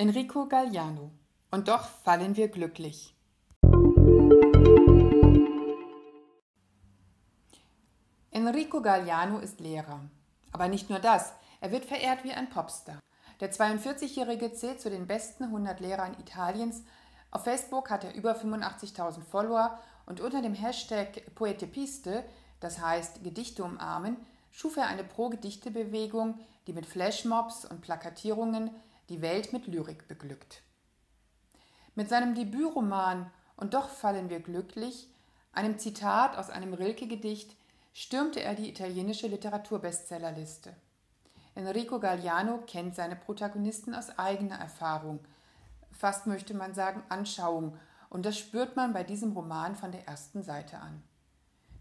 Enrico Galliano. Und doch fallen wir glücklich. Enrico Galliano ist Lehrer. Aber nicht nur das, er wird verehrt wie ein Popstar. Der 42-Jährige zählt zu den besten 100 Lehrern Italiens. Auf Facebook hat er über 85.000 Follower und unter dem Hashtag Poetepiste, das heißt Gedichte umarmen, schuf er eine Pro-Gedichte-Bewegung, die mit Flashmobs und Plakatierungen die Welt mit Lyrik beglückt. Mit seinem Debütroman Und doch fallen wir glücklich, einem Zitat aus einem Rilke-Gedicht, stürmte er die italienische Literaturbestsellerliste. Enrico Galliano kennt seine Protagonisten aus eigener Erfahrung, fast möchte man sagen Anschauung, und das spürt man bei diesem Roman von der ersten Seite an.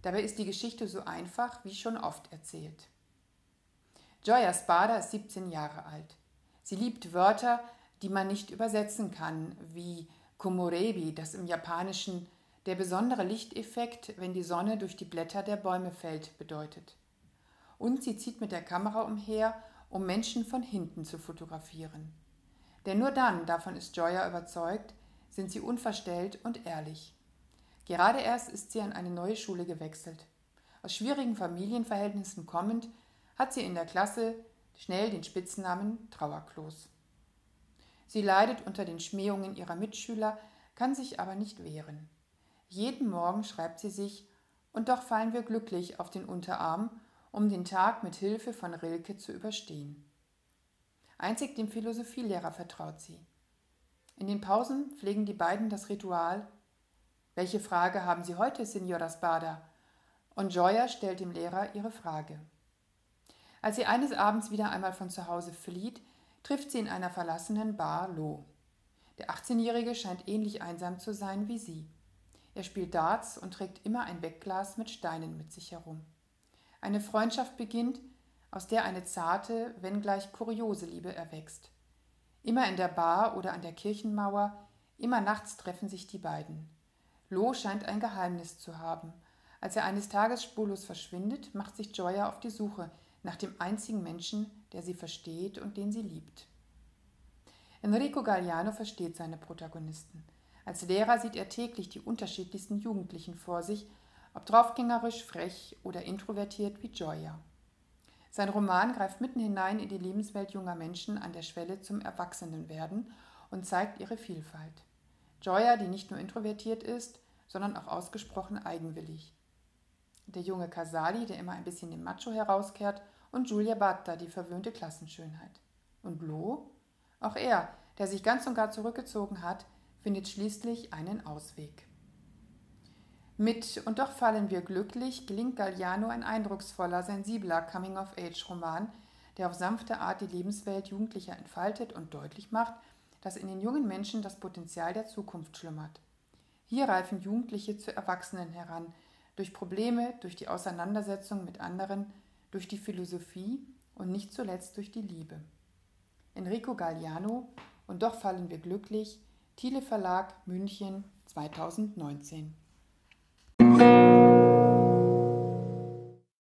Dabei ist die Geschichte so einfach wie schon oft erzählt. Gioia Spada ist 17 Jahre alt. Sie liebt Wörter, die man nicht übersetzen kann, wie Komorebi, das im Japanischen der besondere Lichteffekt, wenn die Sonne durch die Blätter der Bäume fällt, bedeutet. Und sie zieht mit der Kamera umher, um Menschen von hinten zu fotografieren. Denn nur dann, davon ist Joya überzeugt, sind sie unverstellt und ehrlich. Gerade erst ist sie an eine neue Schule gewechselt. Aus schwierigen Familienverhältnissen kommend, hat sie in der Klasse schnell den Spitznamen Trauerklos. Sie leidet unter den Schmähungen ihrer Mitschüler, kann sich aber nicht wehren. Jeden Morgen schreibt sie sich, und doch fallen wir glücklich auf den Unterarm, um den Tag mit Hilfe von Rilke zu überstehen. Einzig dem Philosophielehrer vertraut sie. In den Pausen pflegen die beiden das Ritual Welche Frage haben Sie heute, Signora Spada? Und Joya stellt dem Lehrer ihre Frage. Als sie eines Abends wieder einmal von zu Hause flieht, trifft sie in einer verlassenen Bar Lo. Der 18-Jährige scheint ähnlich einsam zu sein wie sie. Er spielt Darts und trägt immer ein Wegglas mit Steinen mit sich herum. Eine Freundschaft beginnt, aus der eine zarte, wenngleich kuriose Liebe erwächst. Immer in der Bar oder an der Kirchenmauer, immer nachts treffen sich die beiden. Lo scheint ein Geheimnis zu haben. Als er eines Tages spurlos verschwindet, macht sich Joya auf die Suche nach dem einzigen Menschen, der sie versteht und den sie liebt. Enrico Galliano versteht seine Protagonisten. Als Lehrer sieht er täglich die unterschiedlichsten Jugendlichen vor sich, ob draufgängerisch, frech oder introvertiert wie Joya. Sein Roman greift mitten hinein in die Lebenswelt junger Menschen an der Schwelle zum Erwachsenenwerden und zeigt ihre Vielfalt. Joya, die nicht nur introvertiert ist, sondern auch ausgesprochen eigenwillig der junge Casali, der immer ein bisschen den Macho herauskehrt, und Giulia Batta, die verwöhnte Klassenschönheit. Und Lo? Auch er, der sich ganz und gar zurückgezogen hat, findet schließlich einen Ausweg. Mit Und doch fallen wir glücklich gelingt Galliano ein eindrucksvoller, sensibler Coming-of-Age-Roman, der auf sanfte Art die Lebenswelt Jugendlicher entfaltet und deutlich macht, dass in den jungen Menschen das Potenzial der Zukunft schlummert. Hier reifen Jugendliche zu Erwachsenen heran, durch Probleme, durch die Auseinandersetzung mit anderen, durch die Philosophie und nicht zuletzt durch die Liebe. Enrico Galliano und doch fallen wir glücklich, Thiele Verlag München 2019.